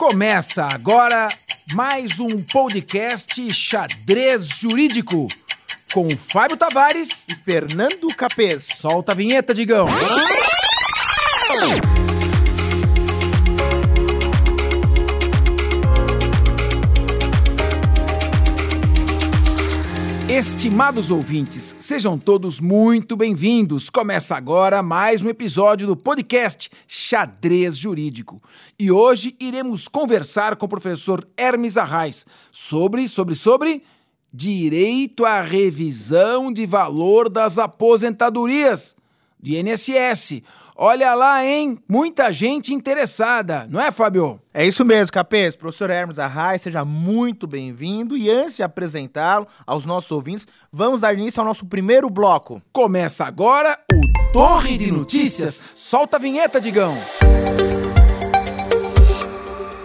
Começa agora mais um podcast Xadrez Jurídico com Fábio Tavares e Fernando Capês. Solta a vinheta, Digão. Estimados ouvintes, sejam todos muito bem-vindos. Começa agora mais um episódio do podcast Xadrez Jurídico. E hoje iremos conversar com o professor Hermes Arraes sobre, sobre, sobre direito à revisão de valor das aposentadorias do INSS. Olha lá, hein? Muita gente interessada, não é, Fábio? É isso mesmo, Capês. Professor Hermes Arraes, seja muito bem-vindo. E antes de apresentá-lo aos nossos ouvintes, vamos dar início ao nosso primeiro bloco. Começa agora o Torre de Notícias. Solta a vinheta, Digão.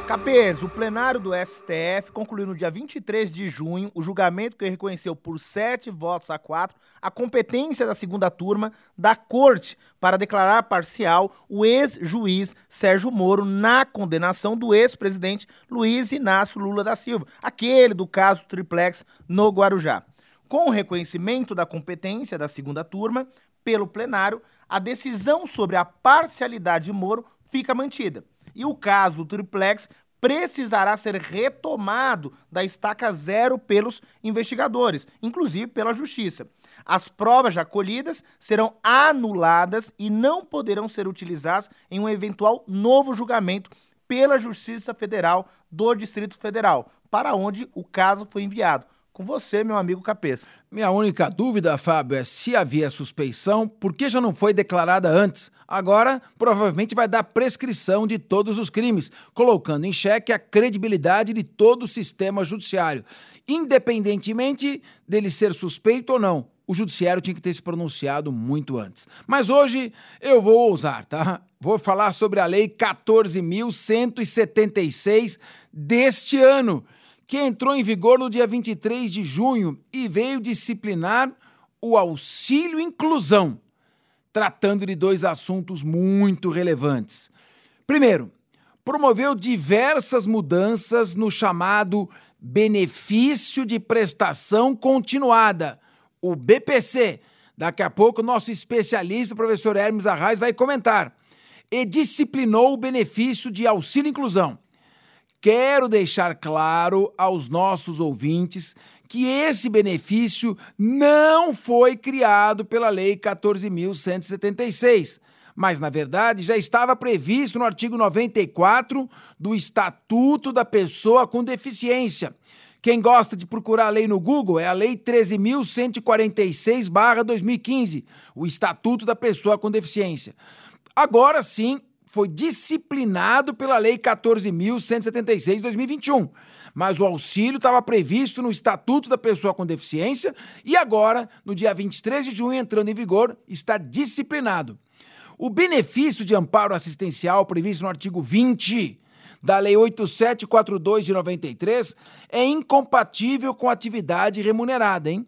Capês, o plenário do STF concluiu no dia 23 de junho o julgamento que reconheceu por sete votos a quatro a competência da segunda turma da Corte para declarar parcial o ex-juiz Sérgio Moro na condenação do ex-presidente Luiz Inácio Lula da Silva, aquele do caso Triplex no Guarujá. Com o reconhecimento da competência da segunda turma pelo plenário, a decisão sobre a parcialidade de Moro fica mantida e o caso do triplex precisará ser retomado da estaca zero pelos investigadores, inclusive pela justiça. As provas já colhidas serão anuladas e não poderão ser utilizadas em um eventual novo julgamento pela Justiça Federal do Distrito Federal, para onde o caso foi enviado. Com você, meu amigo Cabeça. Minha única dúvida, Fábio, é se havia suspeição, por que já não foi declarada antes? Agora, provavelmente vai dar prescrição de todos os crimes, colocando em xeque a credibilidade de todo o sistema judiciário. Independentemente dele ser suspeito ou não, o judiciário tinha que ter se pronunciado muito antes. Mas hoje eu vou ousar, tá? Vou falar sobre a Lei 14.176 deste ano que entrou em vigor no dia 23 de junho e veio disciplinar o auxílio inclusão, tratando de dois assuntos muito relevantes. Primeiro, promoveu diversas mudanças no chamado benefício de prestação continuada, o BPC. Daqui a pouco, nosso especialista, professor Hermes Arraes, vai comentar. E disciplinou o benefício de auxílio inclusão Quero deixar claro aos nossos ouvintes que esse benefício não foi criado pela Lei 14.176, mas, na verdade, já estava previsto no artigo 94 do Estatuto da Pessoa com Deficiência. Quem gosta de procurar a lei no Google é a Lei 13.146-2015, o Estatuto da Pessoa com Deficiência. Agora sim, foi disciplinado pela Lei 14.176 de 2021. Mas o auxílio estava previsto no Estatuto da Pessoa com Deficiência e agora, no dia 23 de junho, entrando em vigor, está disciplinado. O benefício de amparo assistencial previsto no artigo 20 da Lei 8742 de 93 é incompatível com atividade remunerada, hein?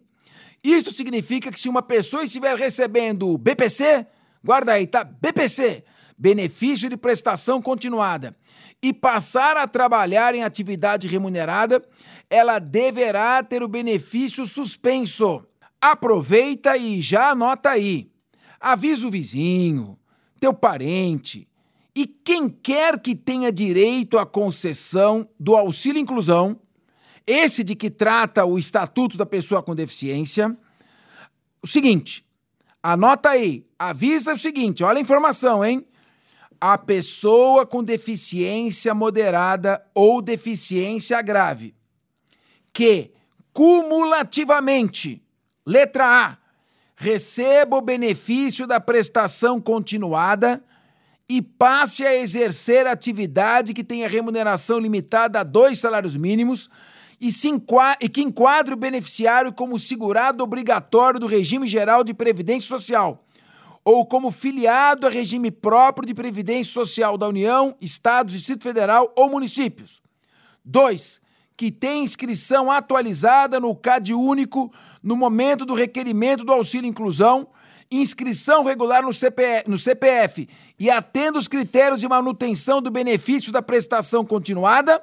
Isto significa que se uma pessoa estiver recebendo BPC, guarda aí, tá? BPC, benefício de prestação continuada, e passar a trabalhar em atividade remunerada, ela deverá ter o benefício suspenso. Aproveita e já anota aí. Avisa o vizinho, teu parente e quem quer que tenha direito à concessão do auxílio inclusão, esse de que trata o Estatuto da Pessoa com Deficiência. O seguinte, anota aí, avisa o seguinte, olha a informação, hein? A pessoa com deficiência moderada ou deficiência grave, que cumulativamente, letra A, receba o benefício da prestação continuada e passe a exercer atividade que tenha remuneração limitada a dois salários mínimos e, e que enquadre o beneficiário como segurado obrigatório do regime geral de previdência social ou como filiado a regime próprio de previdência social da União, Estados, Distrito Federal ou municípios. 2. Que tem inscrição atualizada no CAD único no momento do requerimento do auxílio inclusão inscrição regular no CPF, no CPF e atendo os critérios de manutenção do benefício da prestação continuada,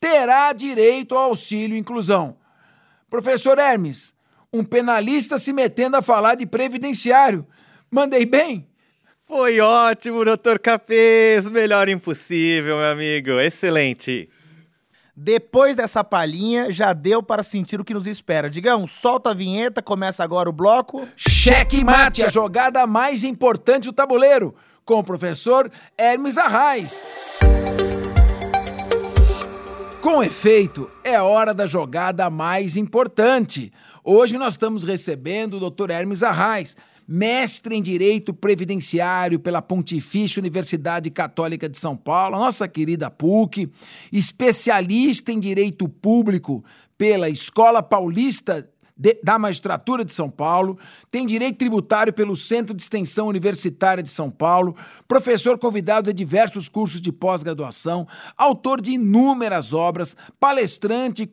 terá direito ao auxílio inclusão. Professor Hermes, um penalista se metendo a falar de previdenciário. Mandei bem? Foi ótimo, doutor Capês. Melhor impossível, meu amigo. Excelente. Depois dessa palhinha, já deu para sentir o que nos espera. Digão, solta a vinheta, começa agora o bloco. Cheque mate, a jogada mais importante do tabuleiro, com o professor Hermes Arraes. Com efeito, é hora da jogada mais importante. Hoje nós estamos recebendo o Dr. Hermes Arraes, mestre em Direito Previdenciário pela Pontifícia Universidade Católica de São Paulo, nossa querida PUC, especialista em Direito Público pela Escola Paulista de, da Magistratura de São Paulo, tem direito tributário pelo Centro de Extensão Universitária de São Paulo, professor convidado de diversos cursos de pós-graduação, autor de inúmeras obras, palestrante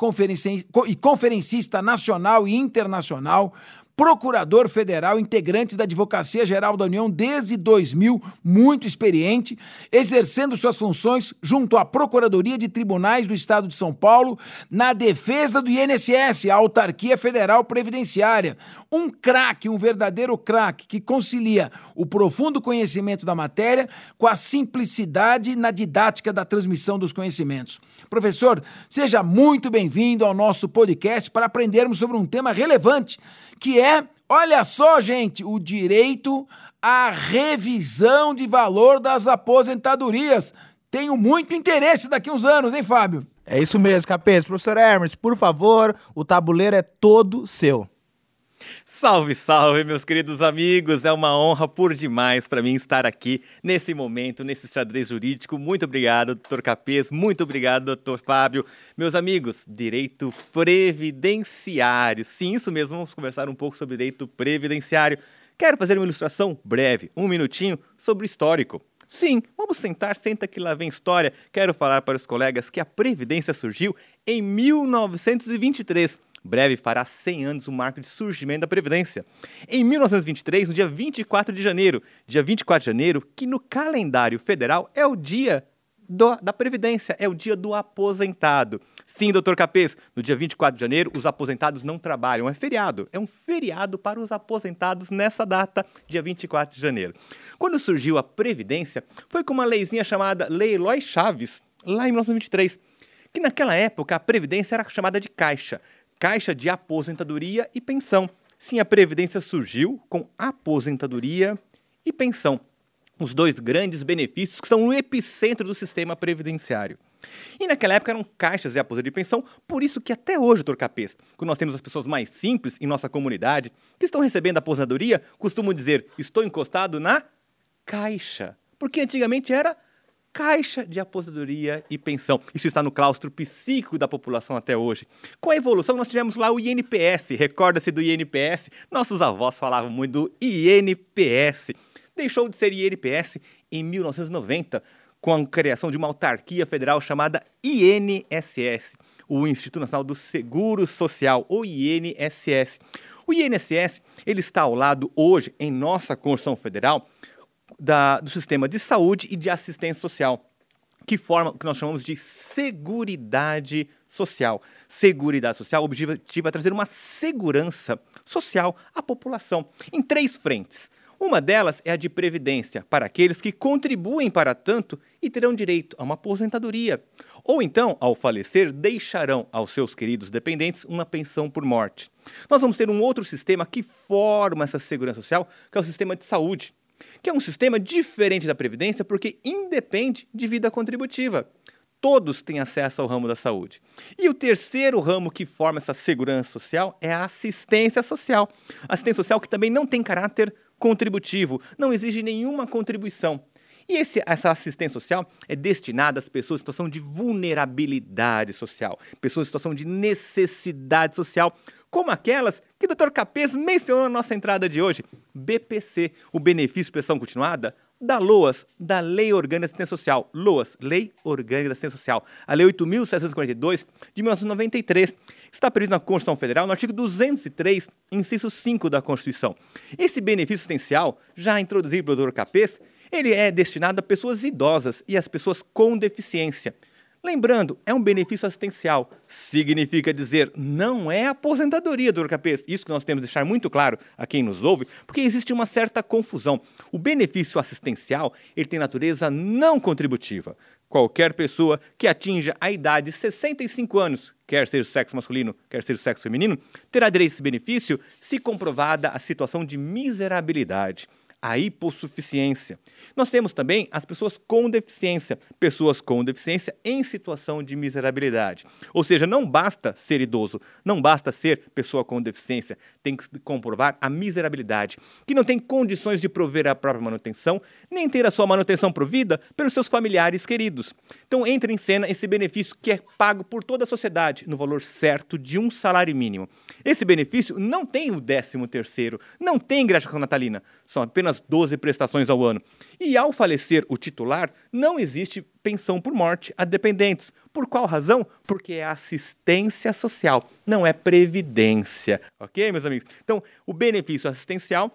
e conferencista nacional e internacional, procurador federal, integrante da Advocacia Geral da União desde 2000, muito experiente, exercendo suas funções junto à Procuradoria de Tribunais do Estado de São Paulo na defesa do INSS, a Autarquia Federal Previdenciária. Um craque, um verdadeiro craque que concilia o profundo conhecimento da matéria com a simplicidade na didática da transmissão dos conhecimentos. Professor, seja muito bem-vindo ao nosso podcast para aprendermos sobre um tema relevante que é, olha só, gente, o direito à revisão de valor das aposentadorias. Tenho muito interesse daqui uns anos, hein, Fábio? É isso mesmo, Capês. Professor Hermes, por favor, o tabuleiro é todo seu. Salve, salve, meus queridos amigos! É uma honra por demais para mim estar aqui nesse momento, nesse xadrez jurídico. Muito obrigado, doutor Capês. Muito obrigado, doutor Fábio. Meus amigos, direito previdenciário. Sim, isso mesmo, vamos conversar um pouco sobre direito previdenciário. Quero fazer uma ilustração breve, um minutinho, sobre o histórico. Sim, vamos sentar, senta que lá vem história. Quero falar para os colegas que a Previdência surgiu em 1923 breve fará 100 anos o marco de surgimento da Previdência. Em 1923, no dia 24 de janeiro, dia 24 de janeiro, que no calendário federal é o dia do, da Previdência, é o dia do aposentado. Sim, doutor Capês, no dia 24 de janeiro, os aposentados não trabalham, é feriado. É um feriado para os aposentados nessa data, dia 24 de janeiro. Quando surgiu a Previdência, foi com uma leizinha chamada Lei Eloy Chaves, lá em 1923, que naquela época a Previdência era chamada de Caixa. Caixa de Aposentadoria e Pensão. Sim, a Previdência surgiu com aposentadoria e pensão. Os dois grandes benefícios que são no epicentro do sistema previdenciário. E naquela época eram caixas de aposentadoria e pensão, por isso que até hoje, doutor Capês, quando nós temos as pessoas mais simples em nossa comunidade que estão recebendo aposentadoria, costumam dizer: estou encostado na caixa. Porque antigamente era Caixa de Aposentadoria e Pensão. Isso está no claustro psíquico da população até hoje. Com a evolução, nós tivemos lá o INPS. Recorda-se do INPS? Nossos avós falavam muito do INPS. Deixou de ser INPS em 1990, com a criação de uma autarquia federal chamada INSS, o Instituto Nacional do Seguro Social, o INSS. O INSS ele está ao lado hoje, em nossa Constituição Federal, da, do sistema de saúde e de assistência social, que forma o que nós chamamos de seguridade social. Seguridade social, o objetivo é trazer uma segurança social à população em três frentes. Uma delas é a de previdência, para aqueles que contribuem para tanto e terão direito a uma aposentadoria. Ou então, ao falecer, deixarão aos seus queridos dependentes uma pensão por morte. Nós vamos ter um outro sistema que forma essa segurança social, que é o sistema de saúde que é um sistema diferente da Previdência porque independe de vida contributiva. Todos têm acesso ao ramo da saúde. E o terceiro ramo que forma essa segurança social é a assistência social. Assistência social que também não tem caráter contributivo, não exige nenhuma contribuição. E esse, essa assistência social é destinada às pessoas em situação de vulnerabilidade social, pessoas em situação de necessidade social, como aquelas que o Dr. Capês mencionou na nossa entrada de hoje. BPC, o benefício de prestação continuada, da LOAS, da Lei Orgânica de Assistência Social. LOAS, Lei Orgânica de Assistência Social. A Lei 8.742 de 1993 está previsto na Constituição Federal no artigo 203, inciso 5 da Constituição. Esse benefício assistencial, já introduzido pelo Dr. Capês, ele é destinado a pessoas idosas e às pessoas com deficiência. Lembrando, é um benefício assistencial. Significa dizer, não é aposentadoria, doutor Capês. Isso que nós temos que deixar muito claro a quem nos ouve, porque existe uma certa confusão. O benefício assistencial ele tem natureza não contributiva. Qualquer pessoa que atinja a idade de 65 anos, quer o sexo masculino, quer o sexo feminino, terá direito a esse benefício se comprovada a situação de miserabilidade a hipossuficiência. Nós temos também as pessoas com deficiência, pessoas com deficiência em situação de miserabilidade. Ou seja, não basta ser idoso, não basta ser pessoa com deficiência, tem que comprovar a miserabilidade, que não tem condições de prover a própria manutenção, nem ter a sua manutenção provida pelos seus familiares queridos. Então entra em cena esse benefício que é pago por toda a sociedade no valor certo de um salário mínimo. Esse benefício não tem o décimo terceiro, não tem gratificação natalina, são apenas apenas 12 prestações ao ano. E ao falecer o titular, não existe pensão por morte a dependentes. Por qual razão? Porque é assistência social, não é previdência. Ok, meus amigos? Então, o benefício assistencial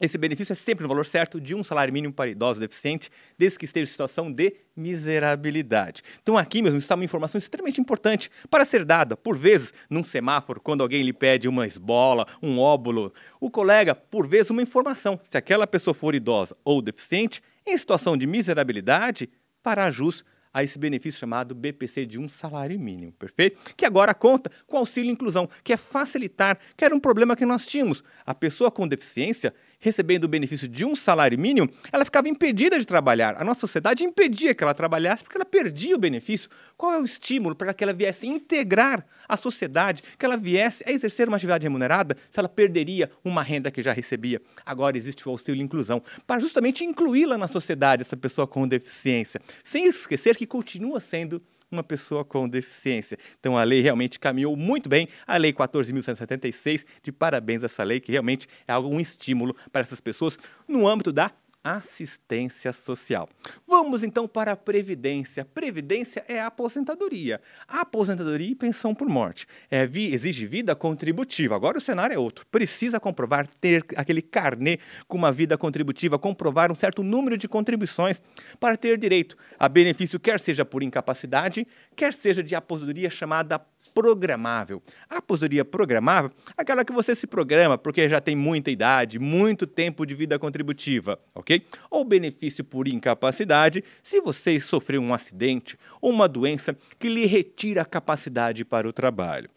esse benefício é sempre no valor certo de um salário mínimo para idoso deficiente, desde que esteja em situação de miserabilidade. Então, aqui mesmo está uma informação extremamente importante para ser dada, por vezes, num semáforo, quando alguém lhe pede uma esbola, um óbulo. O colega, por vezes, uma informação. Se aquela pessoa for idosa ou deficiente, em situação de miserabilidade, para jus a esse benefício chamado BPC de um salário mínimo, perfeito? Que agora conta com auxílio inclusão, que é facilitar, que era um problema que nós tínhamos. A pessoa com deficiência recebendo o benefício de um salário mínimo, ela ficava impedida de trabalhar. A nossa sociedade impedia que ela trabalhasse porque ela perdia o benefício. Qual é o estímulo para que ela viesse integrar a sociedade, que ela viesse a exercer uma atividade remunerada se ela perderia uma renda que já recebia? Agora existe o auxílio inclusão para justamente incluí-la na sociedade, essa pessoa com deficiência, sem esquecer que continua sendo uma pessoa com deficiência. Então a lei realmente caminhou muito bem, a lei 14.176, de parabéns a essa lei, que realmente é algo, um estímulo para essas pessoas no âmbito da assistência social. Vamos então para a previdência. Previdência é a aposentadoria. A aposentadoria e pensão por morte. É, vi, exige vida contributiva. Agora o cenário é outro. Precisa comprovar ter aquele carnê com uma vida contributiva, comprovar um certo número de contribuições para ter direito a benefício, quer seja por incapacidade, quer seja de aposentadoria chamada programável. A aposentadoria programável, aquela que você se programa porque já tem muita idade, muito tempo de vida contributiva, ok? Ou benefício por incapacidade, se você sofreu um acidente ou uma doença que lhe retira a capacidade para o trabalho.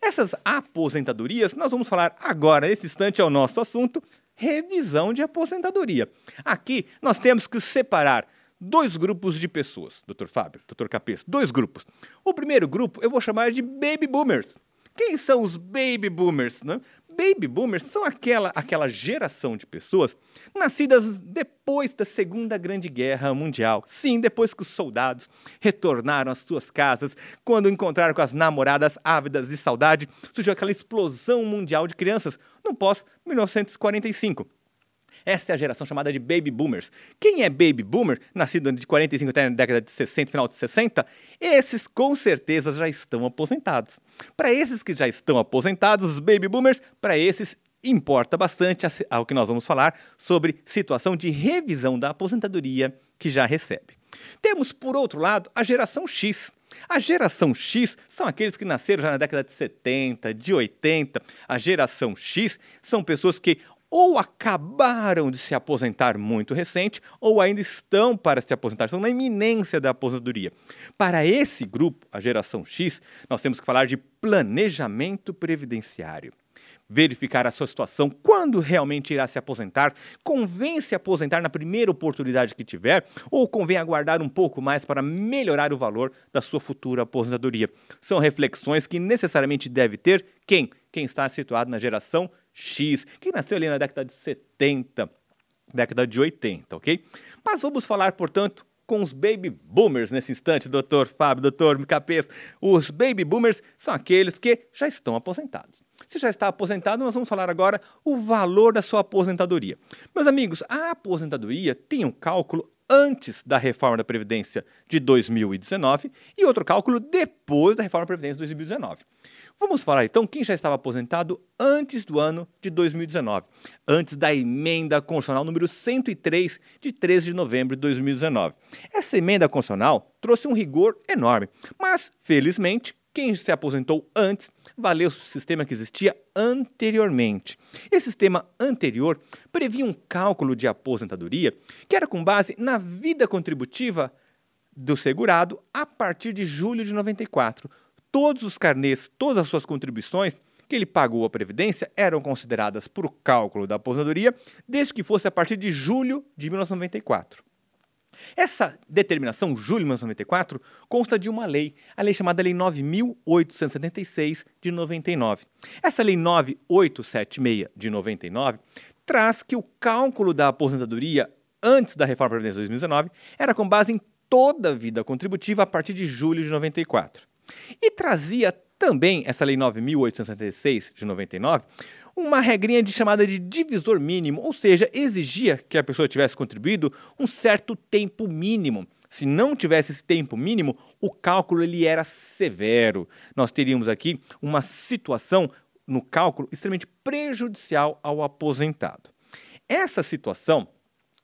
Essas aposentadorias, nós vamos falar agora, nesse instante, é o nosso assunto, revisão de aposentadoria. Aqui nós temos que separar dois grupos de pessoas, Dr. Fábio, Dr. Capês, dois grupos. O primeiro grupo eu vou chamar de baby boomers. Quem são os baby boomers? Né? Baby boomers são aquela, aquela geração de pessoas nascidas depois da Segunda Grande Guerra Mundial. Sim, depois que os soldados retornaram às suas casas, quando encontraram com as namoradas ávidas de saudade, surgiu aquela explosão mundial de crianças no pós-1945. Essa é a geração chamada de Baby Boomers. Quem é Baby Boomer, nascido de 45 até a década de 60, final de 60, esses com certeza já estão aposentados. Para esses que já estão aposentados, os Baby Boomers, para esses importa bastante ao que nós vamos falar sobre situação de revisão da aposentadoria que já recebe. Temos, por outro lado, a geração X. A geração X são aqueles que nasceram já na década de 70, de 80. A geração X são pessoas que ou acabaram de se aposentar muito recente, ou ainda estão para se aposentar, estão na iminência da aposentadoria. Para esse grupo, a geração X, nós temos que falar de planejamento previdenciário. Verificar a sua situação, quando realmente irá se aposentar, convém se aposentar na primeira oportunidade que tiver, ou convém aguardar um pouco mais para melhorar o valor da sua futura aposentadoria. São reflexões que necessariamente deve ter quem? Quem está situado na geração X, que nasceu ali na década de 70, década de 80, ok? Mas vamos falar, portanto, com os baby boomers nesse instante, doutor Fábio, doutor Capês. Os baby boomers são aqueles que já estão aposentados. Você já está aposentado, nós vamos falar agora o valor da sua aposentadoria. Meus amigos, a aposentadoria tem um cálculo antes da reforma da Previdência de 2019 e outro cálculo depois da reforma da Previdência de 2019. Vamos falar então quem já estava aposentado antes do ano de 2019, antes da emenda constitucional número 103 de 13 de novembro de 2019. Essa emenda constitucional trouxe um rigor enorme, mas felizmente quem se aposentou antes valeu o sistema que existia anteriormente. Esse sistema anterior previa um cálculo de aposentadoria que era com base na vida contributiva do segurado a partir de julho de 94 todos os carnês, todas as suas contribuições que ele pagou à Previdência eram consideradas para o cálculo da aposentadoria, desde que fosse a partir de julho de 1994. Essa determinação, julho de 1994, consta de uma lei, a lei chamada Lei 9.876 de 99. Essa Lei 9876 de 99 traz que o cálculo da aposentadoria antes da reforma da Previdência de 2019 era com base em toda a vida contributiva a partir de julho de 94. E trazia também essa Lei 9.866 de 99 uma regrinha de chamada de divisor mínimo, ou seja, exigia que a pessoa tivesse contribuído um certo tempo mínimo. Se não tivesse esse tempo mínimo, o cálculo ele era severo. Nós teríamos aqui uma situação no cálculo extremamente prejudicial ao aposentado. Essa situação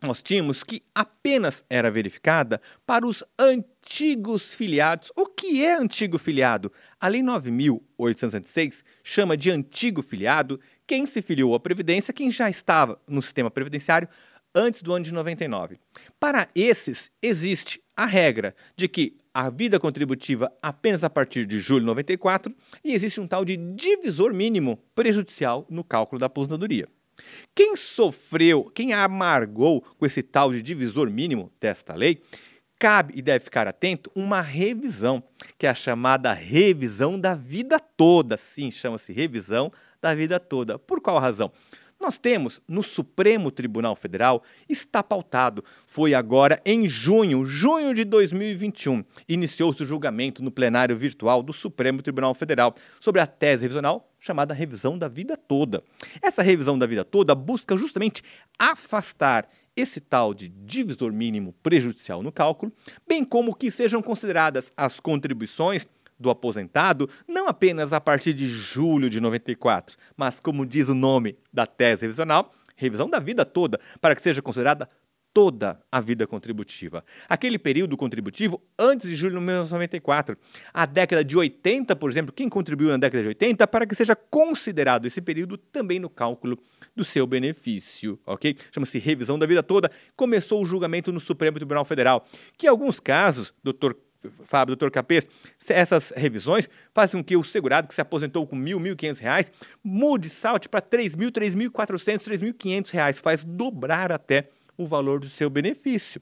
nós tínhamos que apenas era verificada para os antigos filiados. O que é antigo filiado? A Lei 9.806 chama de antigo filiado quem se filiou à Previdência, quem já estava no sistema previdenciário antes do ano de 99. Para esses, existe a regra de que a vida contributiva apenas a partir de julho de 94 e existe um tal de divisor mínimo prejudicial no cálculo da aposentadoria. Quem sofreu, quem amargou com esse tal de divisor mínimo desta lei, cabe e deve ficar atento uma revisão, que é a chamada revisão da vida toda. Sim, chama-se revisão da vida toda. Por qual razão? Nós temos no Supremo Tribunal Federal, está pautado, foi agora em junho, junho de 2021, iniciou-se o julgamento no plenário virtual do Supremo Tribunal Federal sobre a tese revisional chamada revisão da vida toda. Essa revisão da vida toda busca justamente afastar esse tal de divisor mínimo prejudicial no cálculo, bem como que sejam consideradas as contribuições do aposentado, não apenas a partir de julho de 94, mas, como diz o nome da tese revisional, revisão da vida toda, para que seja considerada toda a vida contributiva. Aquele período contributivo antes de julho de 1994. A década de 80, por exemplo, quem contribuiu na década de 80, para que seja considerado esse período também no cálculo do seu benefício, ok? Chama-se revisão da vida toda. Começou o julgamento no Supremo Tribunal Federal, que em alguns casos, doutor Fábio, doutor Capês, essas revisões fazem com que o segurado que se aposentou com mil, mil quinhentos reais mude, salte para três mil, três mil quatrocentos, três mil quinhentos reais, faz dobrar até o valor do seu benefício.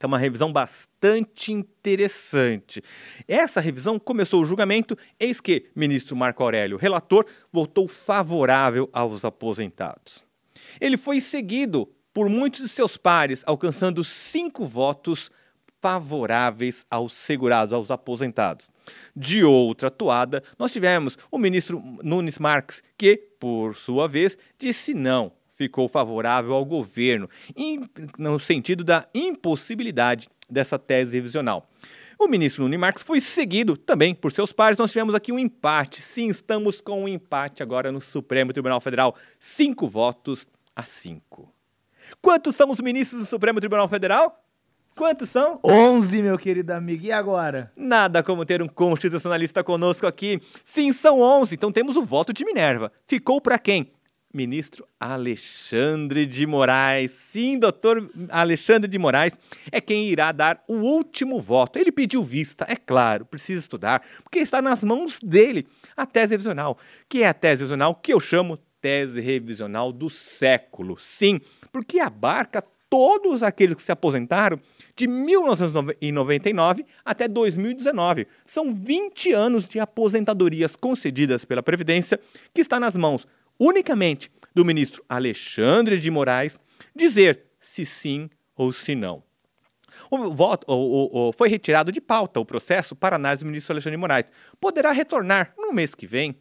É uma revisão bastante interessante. Essa revisão começou o julgamento, eis que ministro Marco Aurélio, relator, votou favorável aos aposentados. Ele foi seguido por muitos de seus pares, alcançando cinco votos favoráveis aos segurados, aos aposentados. De outra toada, nós tivemos o ministro Nunes Marques, que, por sua vez, disse não, ficou favorável ao governo, no sentido da impossibilidade dessa tese revisional. O ministro Nunes Marques foi seguido também por seus pares. Nós tivemos aqui um empate. Sim, estamos com um empate agora no Supremo Tribunal Federal. Cinco votos a cinco. Quantos são os ministros do Supremo Tribunal Federal? Quantos são? 11, meu querido amigo. E agora? Nada como ter um constitucionalista conosco aqui. Sim, são 11. Então temos o voto de Minerva. Ficou para quem? Ministro Alexandre de Moraes. Sim, doutor Alexandre de Moraes é quem irá dar o último voto. Ele pediu vista, é claro, precisa estudar, porque está nas mãos dele a tese revisional, que é a tese revisional que eu chamo tese revisional do século. Sim, porque abarca todos aqueles que se aposentaram de 1999 até 2019. São 20 anos de aposentadorias concedidas pela Previdência que está nas mãos unicamente do ministro Alexandre de Moraes dizer se sim ou se não. O voto o, o, foi retirado de pauta o processo para análise do ministro Alexandre de Moraes. Poderá retornar no mês que vem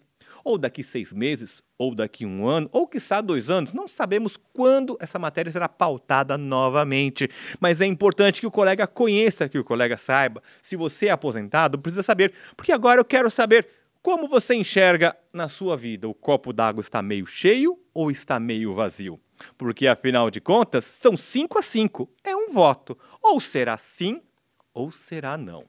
ou daqui seis meses, ou daqui um ano, ou quiçá dois anos. Não sabemos quando essa matéria será pautada novamente. Mas é importante que o colega conheça, que o colega saiba. Se você é aposentado, precisa saber. Porque agora eu quero saber como você enxerga na sua vida. O copo d'água está meio cheio ou está meio vazio? Porque afinal de contas, são cinco a cinco. É um voto. Ou será sim ou será não.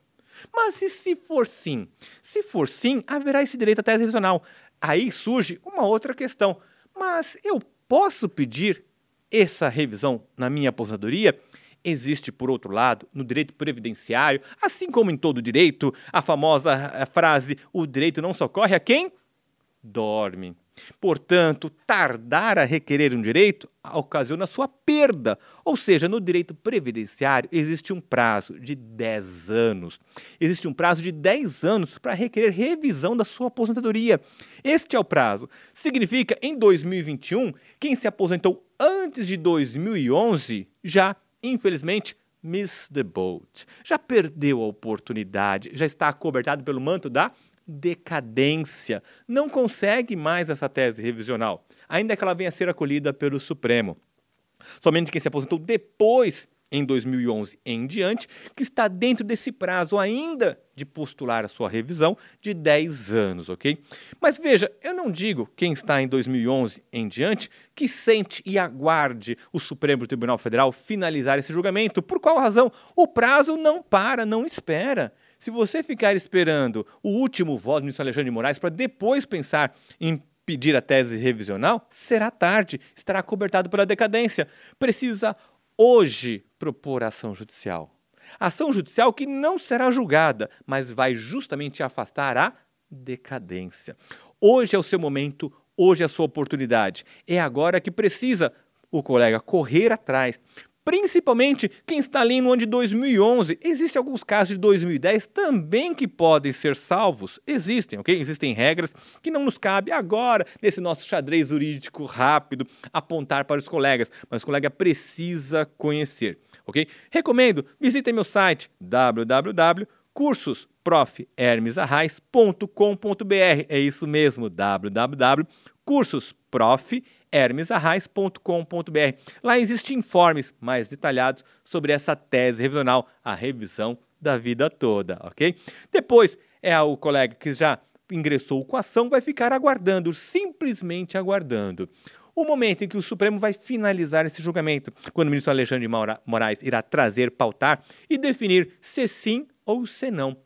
Mas e se for sim? Se for sim, haverá esse direito à tese revisional. Aí surge uma outra questão. Mas eu posso pedir essa revisão na minha aposentadoria? Existe, por outro lado, no direito previdenciário, assim como em todo direito, a famosa eh, frase: o direito não socorre a quem dorme. Portanto, tardar a requerer um direito ocasiona sua perda. Ou seja, no direito previdenciário existe um prazo de 10 anos. Existe um prazo de 10 anos para requerer revisão da sua aposentadoria. Este é o prazo. Significa, em 2021, quem se aposentou antes de 2011 já, infelizmente, miss the boat. Já perdeu a oportunidade, já está acobertado pelo manto da decadência. Não consegue mais essa tese revisional, ainda que ela venha a ser acolhida pelo Supremo. Somente quem se aposentou depois, em 2011 em diante, que está dentro desse prazo ainda de postular a sua revisão de 10 anos, ok? Mas veja, eu não digo quem está em 2011 em diante que sente e aguarde o Supremo Tribunal Federal finalizar esse julgamento. Por qual razão? O prazo não para, não espera. Se você ficar esperando o último voto do ministro Alexandre de Moraes para depois pensar em pedir a tese revisional, será tarde, estará cobertado pela decadência. Precisa hoje propor ação judicial. Ação judicial que não será julgada, mas vai justamente afastar a decadência. Hoje é o seu momento, hoje é a sua oportunidade. É agora que precisa o colega correr atrás, principalmente quem está ali no ano de 2011. Existem alguns casos de 2010 também que podem ser salvos. Existem, ok? Existem regras que não nos cabe agora, nesse nosso xadrez jurídico rápido, apontar para os colegas, mas o colega precisa conhecer, ok? Recomendo, visitem meu site www.cursosprofhermesarrais.com.br. É isso mesmo, www.cursosprofhermesarrais.com.br hermesarrais.com.br. Lá existem informes mais detalhados sobre essa tese revisional, a revisão da vida toda, ok? Depois é o colega que já ingressou com a ação vai ficar aguardando, simplesmente aguardando. O momento em que o Supremo vai finalizar esse julgamento, quando o ministro Alexandre de Moraes irá trazer, pautar e definir se sim ou se não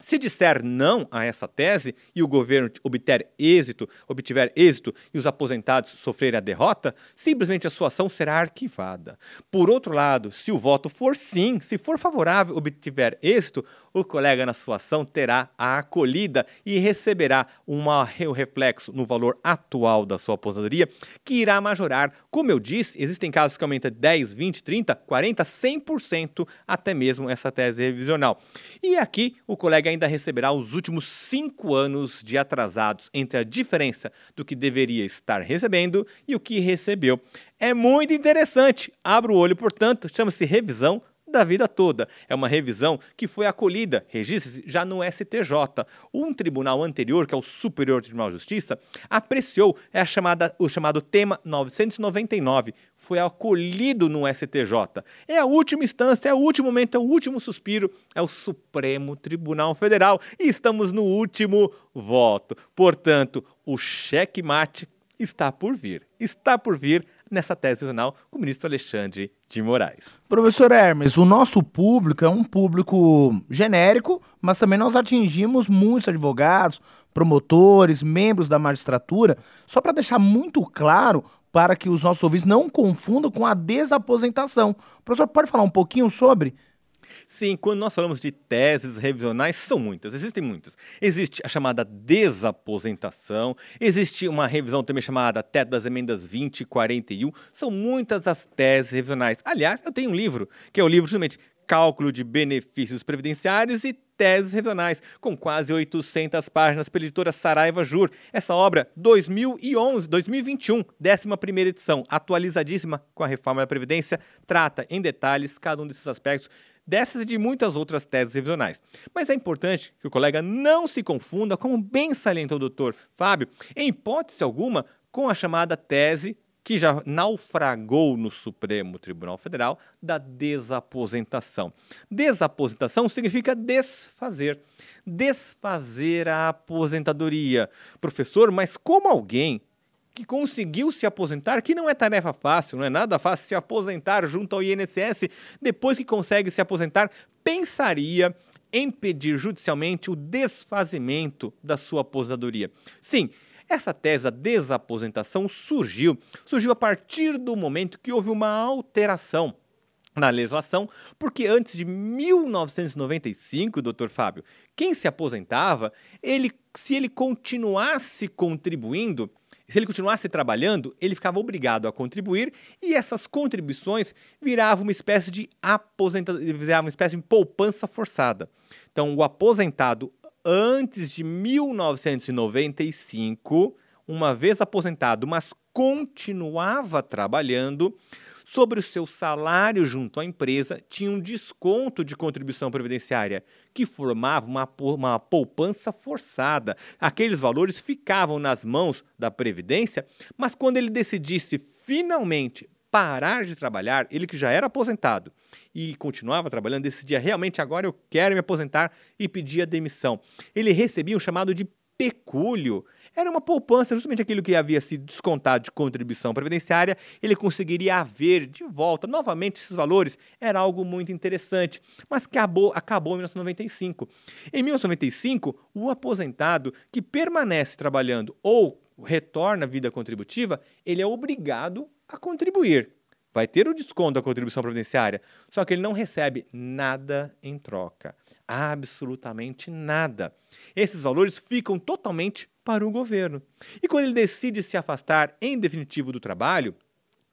se disser não a essa tese e o governo obter êxito, obtiver êxito e os aposentados sofrerem a derrota, simplesmente a sua ação será arquivada. Por outro lado, se o voto for sim, se for favorável, obtiver êxito, o colega na sua ação terá a acolhida e receberá uma, um reflexo no valor atual da sua aposentadoria, que irá majorar. Como eu disse, existem casos que aumentam 10, 20, 30, 40, 100% até mesmo essa tese revisional. E aqui o colega ainda receberá os últimos cinco anos de atrasados entre a diferença do que deveria estar recebendo e o que recebeu. É muito interessante. Abra o olho, portanto, chama-se revisão da vida toda. É uma revisão que foi acolhida, registre-se, já no STJ. Um tribunal anterior, que é o Superior Tribunal de Justiça, apreciou é a chamada, o chamado tema 999. Foi acolhido no STJ. É a última instância, é o último momento, é o último suspiro, é o Supremo Tribunal Federal. E estamos no último voto. Portanto, o cheque-mate está por vir. Está por vir nessa tese jornal com o ministro Alexandre de Moraes. Professor Hermes, o nosso público é um público genérico, mas também nós atingimos muitos advogados, promotores, membros da magistratura, só para deixar muito claro para que os nossos ouvintes não confundam com a desaposentação. Professor pode falar um pouquinho sobre Sim, quando nós falamos de teses revisionais, são muitas, existem muitas. Existe a chamada desaposentação, existe uma revisão também chamada Teto das Emendas 20 e 41, são muitas as teses revisionais. Aliás, eu tenho um livro, que é o livro justamente Cálculo de Benefícios Previdenciários e Teses Revisionais, com quase 800 páginas pela editora Saraiva Jur. Essa obra, 2011, 2021, 11 edição, atualizadíssima com a reforma da Previdência, trata em detalhes cada um desses aspectos dessas e de muitas outras teses revisionais. Mas é importante que o colega não se confunda, como bem salientou o doutor Fábio, em hipótese alguma, com a chamada tese que já naufragou no Supremo Tribunal Federal da desaposentação. Desaposentação significa desfazer. Desfazer a aposentadoria. Professor, mas como alguém que conseguiu se aposentar, que não é tarefa fácil, não é nada fácil se aposentar junto ao INSS, depois que consegue se aposentar, pensaria em pedir judicialmente o desfazimento da sua aposentadoria. Sim, essa tese da desaposentação surgiu, surgiu a partir do momento que houve uma alteração na legislação, porque antes de 1995, doutor Fábio, quem se aposentava, ele, se ele continuasse contribuindo, se ele continuasse trabalhando, ele ficava obrigado a contribuir e essas contribuições viravam uma espécie de aposentadoria, uma espécie de poupança forçada. Então, o aposentado antes de 1995, uma vez aposentado, mas continuava trabalhando, sobre o seu salário junto à empresa tinha um desconto de contribuição previdenciária, que formava uma, uma poupança forçada. Aqueles valores ficavam nas mãos da Previdência, mas quando ele decidisse finalmente parar de trabalhar, ele que já era aposentado e continuava trabalhando, decidia realmente agora eu quero me aposentar e pedia demissão. Ele recebia o chamado de pecúlio. Era uma poupança, justamente aquilo que havia sido descontado de contribuição previdenciária, ele conseguiria haver de volta novamente esses valores. Era algo muito interessante, mas que acabou, acabou em 1995. Em 1995, o aposentado que permanece trabalhando ou retorna à vida contributiva, ele é obrigado a contribuir. Vai ter o desconto da contribuição previdenciária, só que ele não recebe nada em troca. Absolutamente nada. Esses valores ficam totalmente para o governo. E quando ele decide se afastar em definitivo do trabalho,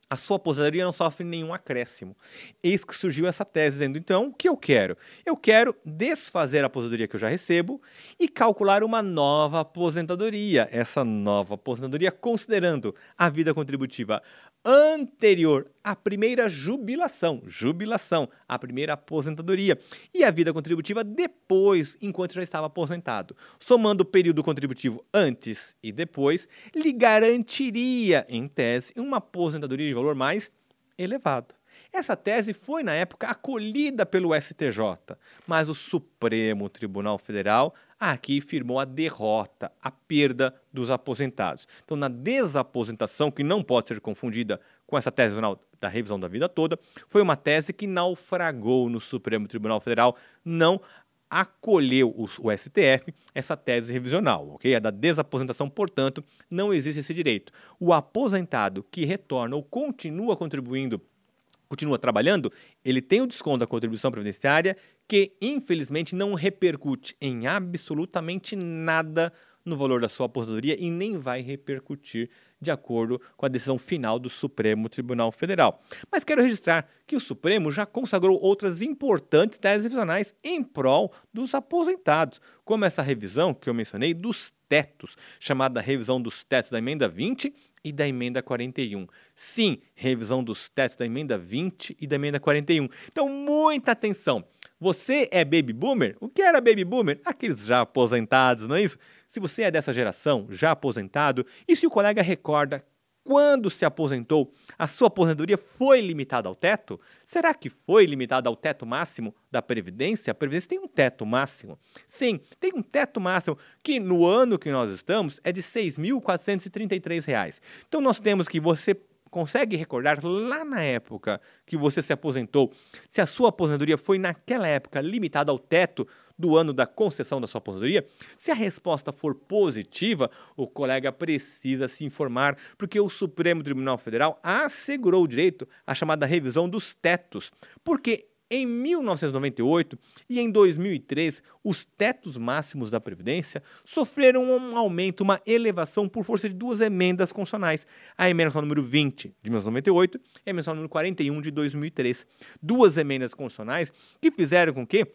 a sua aposentadoria não sofre nenhum acréscimo. Eis que surgiu essa tese dizendo, então, o que eu quero? Eu quero desfazer a aposentadoria que eu já recebo e calcular uma nova aposentadoria. Essa nova aposentadoria considerando a vida contributiva anterior à primeira jubilação, jubilação, a primeira aposentadoria, e a vida contributiva depois, enquanto já estava aposentado. Somando o período contributivo antes e depois, lhe garantiria, em tese, uma aposentadoria de valor mais elevado. Essa tese foi, na época, acolhida pelo STJ, mas o Supremo Tribunal Federal aqui firmou a derrota, a perda dos aposentados. Então, na desaposentação, que não pode ser confundida com essa tese da revisão da vida toda, foi uma tese que naufragou no Supremo Tribunal Federal, não acolheu o, o, STF essa tese revisional, ok? A da desaposentação, portanto, não existe esse direito. O aposentado que retorna ou continua contribuindo continua trabalhando, ele tem o desconto da contribuição previdenciária que, infelizmente, não repercute em absolutamente nada no valor da sua aposentadoria e nem vai repercutir de acordo com a decisão final do Supremo Tribunal Federal. Mas quero registrar que o Supremo já consagrou outras importantes teses revisionais em prol dos aposentados, como essa revisão que eu mencionei dos tetos, chamada revisão dos tetos da emenda 20 e da emenda 41. Sim, revisão dos tetos da emenda 20 e da emenda 41. Então, muita atenção. Você é baby boomer? O que era baby boomer? Aqueles já aposentados, não é isso? Se você é dessa geração, já aposentado, e se o colega recorda quando se aposentou, a sua aposentadoria foi limitada ao teto? Será que foi limitada ao teto máximo da Previdência? A Previdência tem um teto máximo. Sim, tem um teto máximo que no ano que nós estamos é de R$ 6.433. Então nós temos que você consegue recordar lá na época que você se aposentou, se a sua aposentadoria foi naquela época limitada ao teto do ano da concessão da sua aposentadoria? Se a resposta for positiva, o colega precisa se informar, porque o Supremo Tribunal Federal assegurou o direito à chamada revisão dos tetos, porque em 1998 e em 2003, os tetos máximos da Previdência sofreram um aumento, uma elevação por força de duas emendas constitucionais. A emenda número 20 de 1998 e a emenda número 41 de 2003. Duas emendas constitucionais que fizeram com que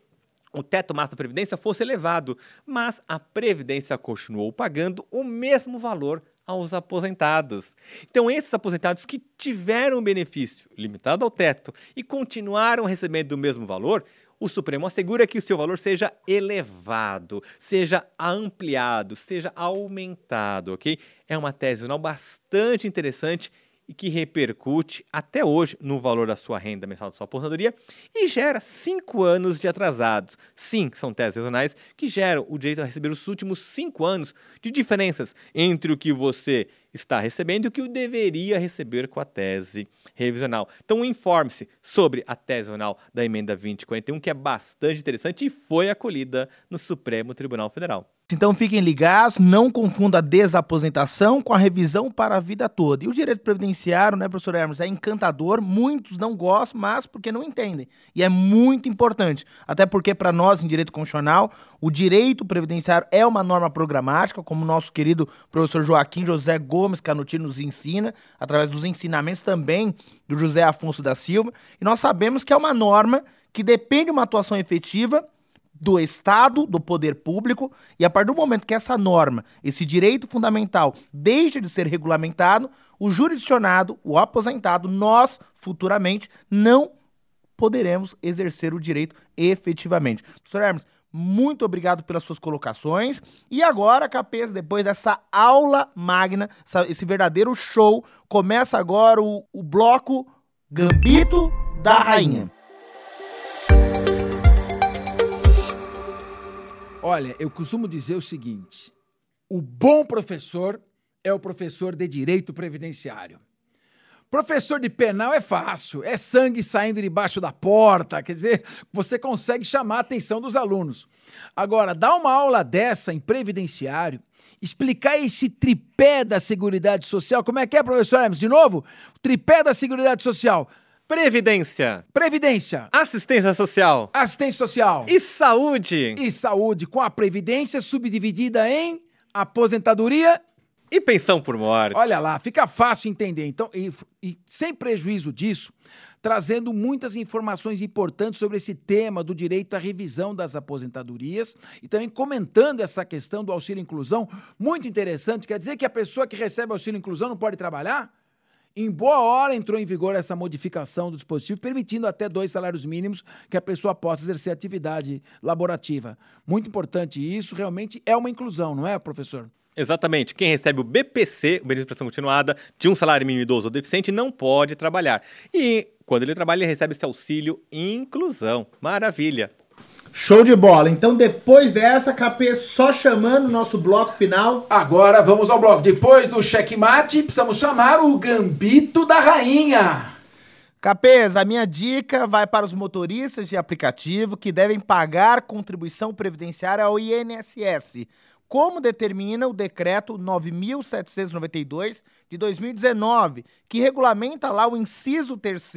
o teto máximo da Previdência fosse elevado, mas a Previdência continuou pagando o mesmo valor aos aposentados. Então, esses aposentados que tiveram o benefício limitado ao teto e continuaram recebendo o mesmo valor, o Supremo assegura que o seu valor seja elevado, seja ampliado, seja aumentado, ok? É uma tese não bastante interessante e que repercute até hoje no valor da sua renda mensal da sua aposentadoria e gera cinco anos de atrasados. Sim, são teses regionais que geram o direito a receber os últimos cinco anos de diferenças entre o que você está recebendo e o que deveria receber com a tese revisional. Então informe-se sobre a tese revisional da emenda 2041, que é bastante interessante e foi acolhida no Supremo Tribunal Federal. Então fiquem ligados, não confunda a desaposentação com a revisão para a vida toda. E o direito previdenciário, né, professor Hermes, é encantador, muitos não gostam, mas porque não entendem. E é muito importante, até porque para nós em direito constitucional, o direito previdenciário é uma norma programática, como o nosso querido professor Joaquim José Gomes Canutino nos ensina, através dos ensinamentos também do José Afonso da Silva, e nós sabemos que é uma norma que depende de uma atuação efetiva do Estado, do poder público, e a partir do momento que essa norma, esse direito fundamental, deixa de ser regulamentado, o jurisdicionado, o aposentado, nós, futuramente, não poderemos exercer o direito efetivamente. Professor Hermes, muito obrigado pelas suas colocações. E agora, Capês, depois dessa aula magna, esse verdadeiro show, começa agora o, o bloco Gambito da Rainha. Olha, eu costumo dizer o seguinte: o bom professor é o professor de direito previdenciário. Professor de penal é fácil, é sangue saindo debaixo da porta, quer dizer, você consegue chamar a atenção dos alunos. Agora, dar uma aula dessa em previdenciário, explicar esse tripé da Seguridade Social, como é que é, professor Hermes? De novo? O tripé da Seguridade Social. Previdência. Previdência. Assistência social. Assistência social. E saúde. E saúde, com a Previdência subdividida em aposentadoria e pensão por morte. Olha lá, fica fácil entender. Então, e, e, sem prejuízo disso, trazendo muitas informações importantes sobre esse tema do direito à revisão das aposentadorias e também comentando essa questão do auxílio inclusão, muito interessante. Quer dizer que a pessoa que recebe auxílio inclusão não pode trabalhar? Em boa hora entrou em vigor essa modificação do dispositivo, permitindo até dois salários mínimos que a pessoa possa exercer atividade laborativa. Muito importante isso, realmente é uma inclusão, não é, professor? Exatamente. Quem recebe o BPC, o benefício de prestação continuada, de um salário mínimo idoso ou deficiente, não pode trabalhar. E quando ele trabalha, ele recebe esse auxílio inclusão. Maravilha. Show de bola. Então, depois dessa, KP, só chamando o nosso bloco final. Agora vamos ao bloco. Depois do checkmate, precisamos chamar o Gambito da Rainha. Capês, a minha dica vai para os motoristas de aplicativo que devem pagar contribuição previdenciária ao INSS, como determina o decreto 9792 de 2019, que regulamenta lá o inciso 3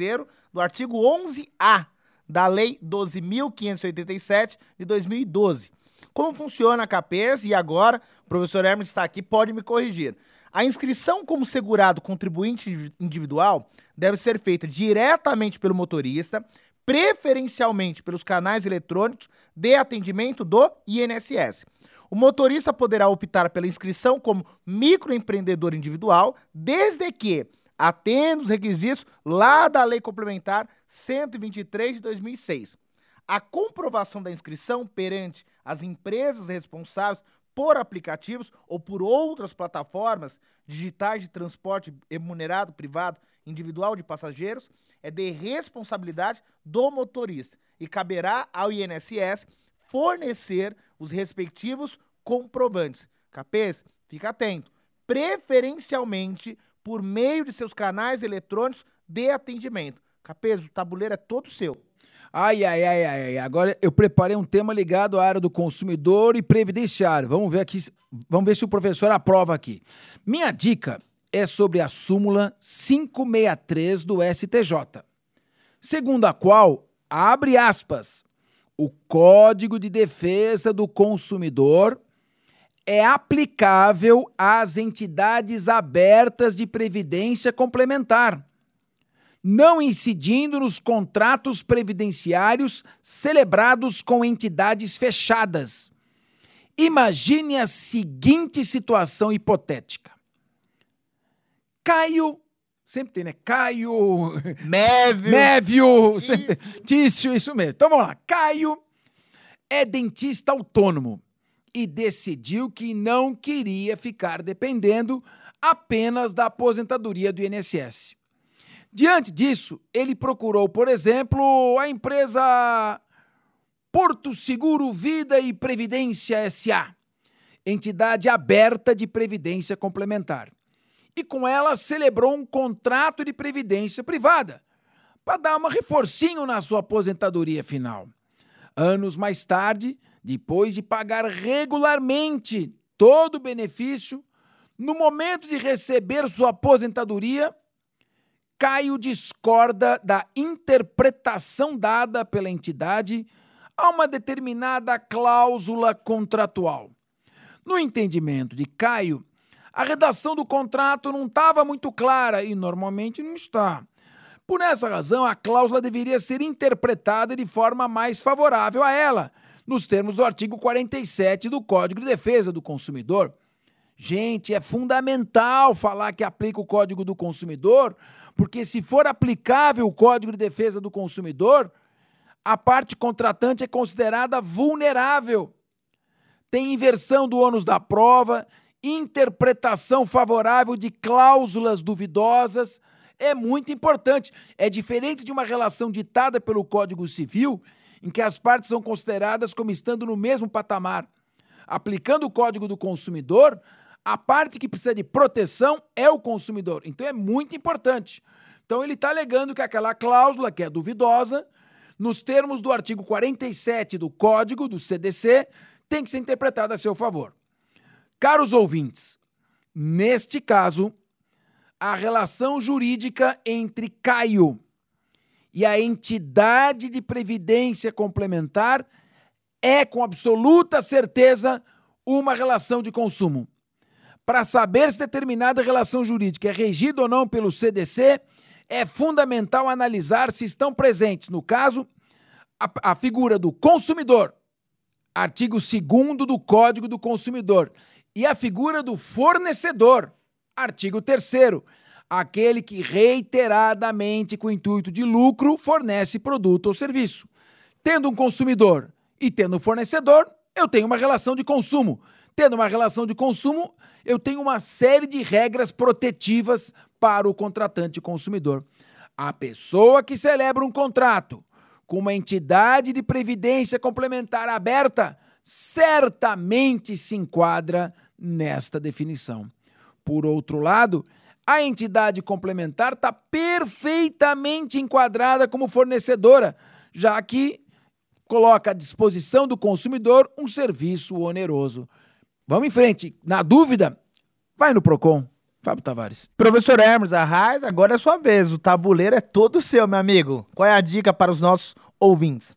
do artigo 11A da Lei 12.587 de 2012. Como funciona a CAPES? E agora, o professor Hermes está aqui, pode me corrigir. A inscrição como segurado contribuinte individual deve ser feita diretamente pelo motorista, preferencialmente pelos canais eletrônicos de atendimento do INSS. O motorista poderá optar pela inscrição como microempreendedor individual, desde que atendo os requisitos lá da Lei Complementar 123 de 2006. A comprovação da inscrição perante as empresas responsáveis por aplicativos ou por outras plataformas digitais de transporte remunerado privado individual de passageiros é de responsabilidade do motorista e caberá ao INSS fornecer os respectivos comprovantes. Capês, fica atento. Preferencialmente por meio de seus canais eletrônicos de atendimento. Capeso, o tabuleiro é todo seu. Ai, ai, ai, ai. Agora eu preparei um tema ligado à área do consumidor e previdenciário. Vamos ver aqui, vamos ver se o professor aprova aqui. Minha dica é sobre a súmula 563 do STJ, segundo a qual, abre aspas, o Código de Defesa do Consumidor é aplicável às entidades abertas de previdência complementar, não incidindo nos contratos previdenciários celebrados com entidades fechadas. Imagine a seguinte situação hipotética. Caio Sempre tem, né? Caio. Mévio. Mévio. Tício. Tício, isso mesmo. Então vamos lá. Caio é dentista autônomo e decidiu que não queria ficar dependendo apenas da aposentadoria do INSS. Diante disso, ele procurou, por exemplo, a empresa Porto Seguro Vida e Previdência SA, entidade aberta de previdência complementar. E com ela celebrou um contrato de previdência privada para dar um reforcinho na sua aposentadoria final. Anos mais tarde, depois de pagar regularmente todo o benefício, no momento de receber sua aposentadoria, Caio discorda da interpretação dada pela entidade a uma determinada cláusula contratual. No entendimento de Caio, a redação do contrato não estava muito clara e normalmente não está. Por essa razão, a cláusula deveria ser interpretada de forma mais favorável a ela, nos termos do artigo 47 do Código de Defesa do Consumidor. Gente, é fundamental falar que aplica o Código do Consumidor, porque se for aplicável o Código de Defesa do Consumidor, a parte contratante é considerada vulnerável. Tem inversão do ônus da prova, interpretação favorável de cláusulas duvidosas, é muito importante. É diferente de uma relação ditada pelo Código Civil, em que as partes são consideradas como estando no mesmo patamar. Aplicando o Código do Consumidor, a parte que precisa de proteção é o consumidor. Então é muito importante. Então ele está alegando que aquela cláusula, que é duvidosa, nos termos do artigo 47 do Código do CDC, tem que ser interpretada a seu favor. Caros ouvintes, neste caso, a relação jurídica entre Caio e a entidade de previdência complementar é, com absoluta certeza, uma relação de consumo. Para saber se determinada relação jurídica é regida ou não pelo CDC, é fundamental analisar se estão presentes, no caso, a, a figura do consumidor, artigo 2 do Código do Consumidor, e a figura do fornecedor, Artigo 3 aquele que reiteradamente, com intuito de lucro, fornece produto ou serviço. Tendo um consumidor e tendo um fornecedor, eu tenho uma relação de consumo. Tendo uma relação de consumo, eu tenho uma série de regras protetivas para o contratante consumidor. A pessoa que celebra um contrato com uma entidade de previdência complementar aberta certamente se enquadra nesta definição. Por outro lado, a entidade complementar está perfeitamente enquadrada como fornecedora, já que coloca à disposição do consumidor um serviço oneroso. Vamos em frente. Na dúvida, vai no Procon. Fábio Tavares. Professor Hermes Arraes, agora é sua vez. O tabuleiro é todo seu, meu amigo. Qual é a dica para os nossos ouvintes?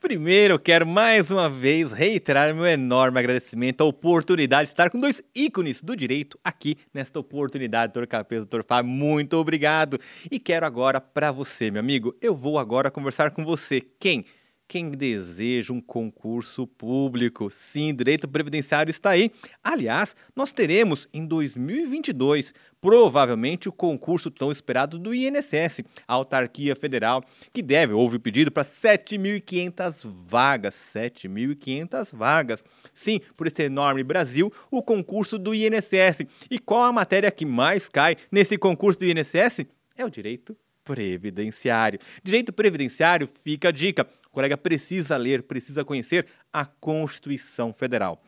Primeiro, quero mais uma vez reiterar meu enorme agradecimento à oportunidade de estar com dois ícones do direito aqui nesta oportunidade, doutor Capês, doutor Fábio. Muito obrigado. E quero agora para você, meu amigo, eu vou agora conversar com você. Quem? Quem deseja um concurso público, sim, direito previdenciário está aí. Aliás, nós teremos em 2022 provavelmente o concurso tão esperado do INSS, a autarquia federal, que deve, houve o pedido para 7.500 vagas, 7.500 vagas. Sim, por esse enorme Brasil, o concurso do INSS. E qual a matéria que mais cai nesse concurso do INSS? É o direito previdenciário. Direito previdenciário, fica a dica. Colega precisa ler, precisa conhecer a Constituição Federal.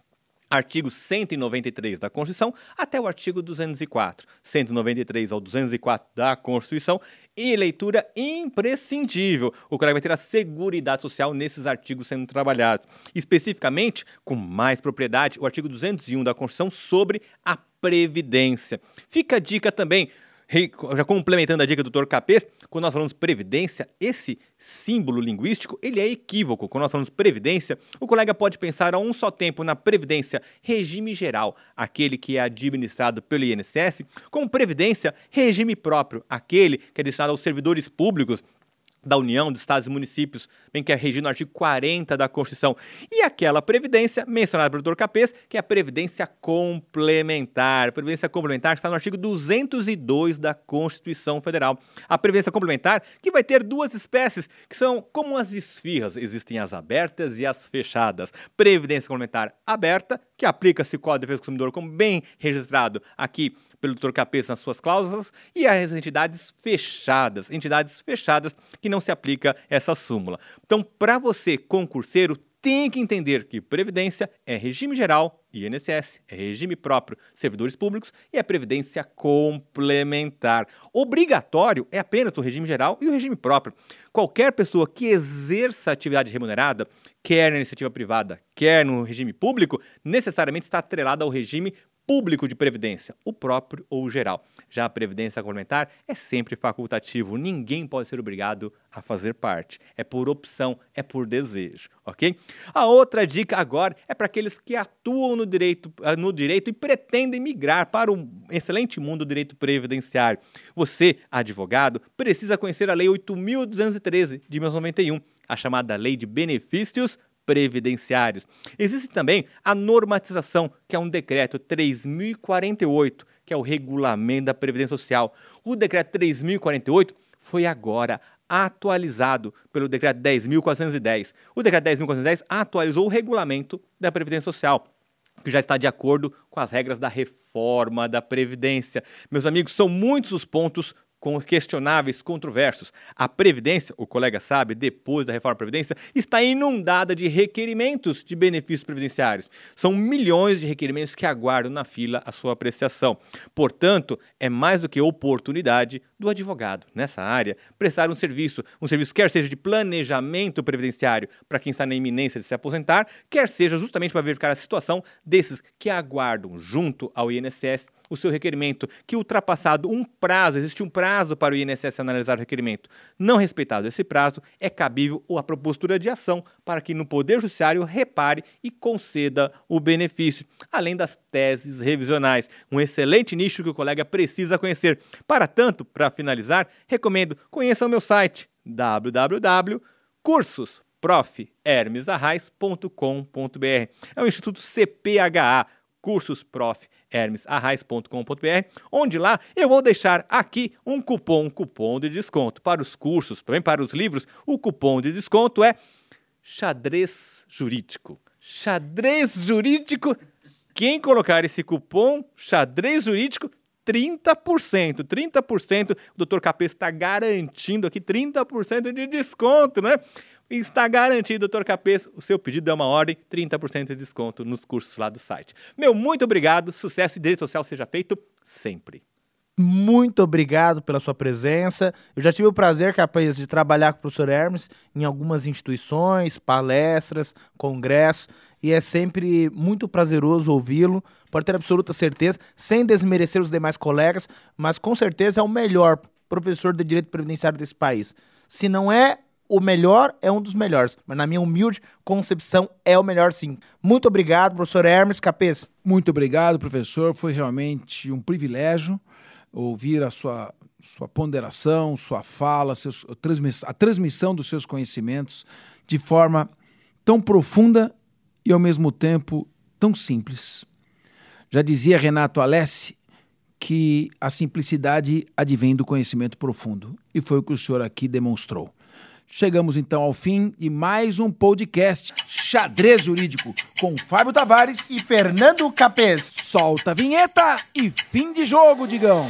Artigo 193 da Constituição até o artigo 204. 193 ao 204 da Constituição e leitura imprescindível. O colega vai ter a Seguridade Social nesses artigos sendo trabalhados. Especificamente, com mais propriedade, o artigo 201 da Constituição sobre a Previdência. Fica a dica também já complementando a dica do Dr. Capês, quando nós falamos previdência, esse símbolo linguístico, ele é equívoco. Quando nós falamos previdência, o colega pode pensar a um só tempo na previdência regime geral, aquele que é administrado pelo INSS, como previdência regime próprio, aquele que é destinado aos servidores públicos, da União, dos Estados e municípios, bem que é regido no artigo 40 da Constituição. E aquela previdência mencionada pelo doutor Capês, que é a previdência complementar. A previdência complementar está no artigo 202 da Constituição Federal. A previdência complementar que vai ter duas espécies, que são como as esfirras. Existem as abertas e as fechadas. Previdência complementar aberta, que aplica-se o de Defesa do Consumidor como bem registrado aqui pelo Dr. Capês nas suas cláusulas e as entidades fechadas, entidades fechadas que não se aplica essa súmula. Então, para você, concurseiro, tem que entender que Previdência é regime geral, INSS é regime próprio, servidores públicos e é Previdência complementar. Obrigatório é apenas o regime geral e o regime próprio. Qualquer pessoa que exerça atividade remunerada, quer na iniciativa privada, quer no regime público, necessariamente está atrelada ao regime público de previdência, o próprio ou o geral. Já a previdência complementar é sempre facultativo, ninguém pode ser obrigado a fazer parte. É por opção, é por desejo, ok? A outra dica agora é para aqueles que atuam no direito, ah, no direito e pretendem migrar para um excelente mundo do direito previdenciário. Você, advogado, precisa conhecer a Lei 8.213 de 1991, a chamada Lei de Benefícios previdenciários. Existe também a normatização, que é um decreto 3048, que é o regulamento da Previdência Social. O decreto 3048 foi agora atualizado pelo decreto 10.410. O decreto 10.410 atualizou o regulamento da Previdência Social que já está de acordo com as regras da reforma da Previdência. Meus amigos, são muitos os pontos com questionáveis controversos. A Previdência, o colega sabe, depois da reforma da Previdência, está inundada de requerimentos de benefícios previdenciários. São milhões de requerimentos que aguardam na fila a sua apreciação. Portanto, é mais do que oportunidade do advogado. Nessa área prestar um serviço, um serviço quer seja de planejamento previdenciário para quem está na iminência de se aposentar, quer seja justamente para verificar a situação desses que aguardam junto ao INSS o seu requerimento, que ultrapassado um prazo, existe um prazo para o INSS analisar o requerimento, não respeitado esse prazo, é cabível a propostura de ação para que no Poder Judiciário repare e conceda o benefício, além das teses revisionais, um excelente nicho que o colega precisa conhecer. Para tanto, para finalizar, recomendo conheça o meu site www.cursosprofhermesarrais.com.br. É o Instituto CPHA, Cursos Prof hermesarrais.com.br, onde lá eu vou deixar aqui um cupom, um cupom de desconto para os cursos, também para os livros. O cupom de desconto é xadrez jurídico. Xadrez jurídico. Quem colocar esse cupom xadrez jurídico 30%, 30%, o Dr. Capês está garantindo aqui 30% de desconto, né? Está garantido, doutor Capês, o seu pedido é uma ordem, 30% de desconto nos cursos lá do site. Meu, muito obrigado, sucesso e direito social seja feito sempre. Muito obrigado pela sua presença. Eu já tive o prazer, capaz, de trabalhar com o professor Hermes em algumas instituições, palestras, congressos, e é sempre muito prazeroso ouvi-lo. Pode ter absoluta certeza, sem desmerecer os demais colegas, mas com certeza é o melhor professor de direito previdenciário desse país. Se não é o melhor é um dos melhores, mas na minha humilde concepção é o melhor sim. Muito obrigado, professor Hermes Capês. Muito obrigado, professor. Foi realmente um privilégio ouvir a sua, sua ponderação, sua fala, seus, a, transmissão, a transmissão dos seus conhecimentos de forma tão profunda e ao mesmo tempo tão simples. Já dizia Renato Alessi que a simplicidade advém do conhecimento profundo, e foi o que o senhor aqui demonstrou. Chegamos então ao fim de mais um podcast Xadrez Jurídico com Fábio Tavares e Fernando Capês. Solta a vinheta e fim de jogo, Digão.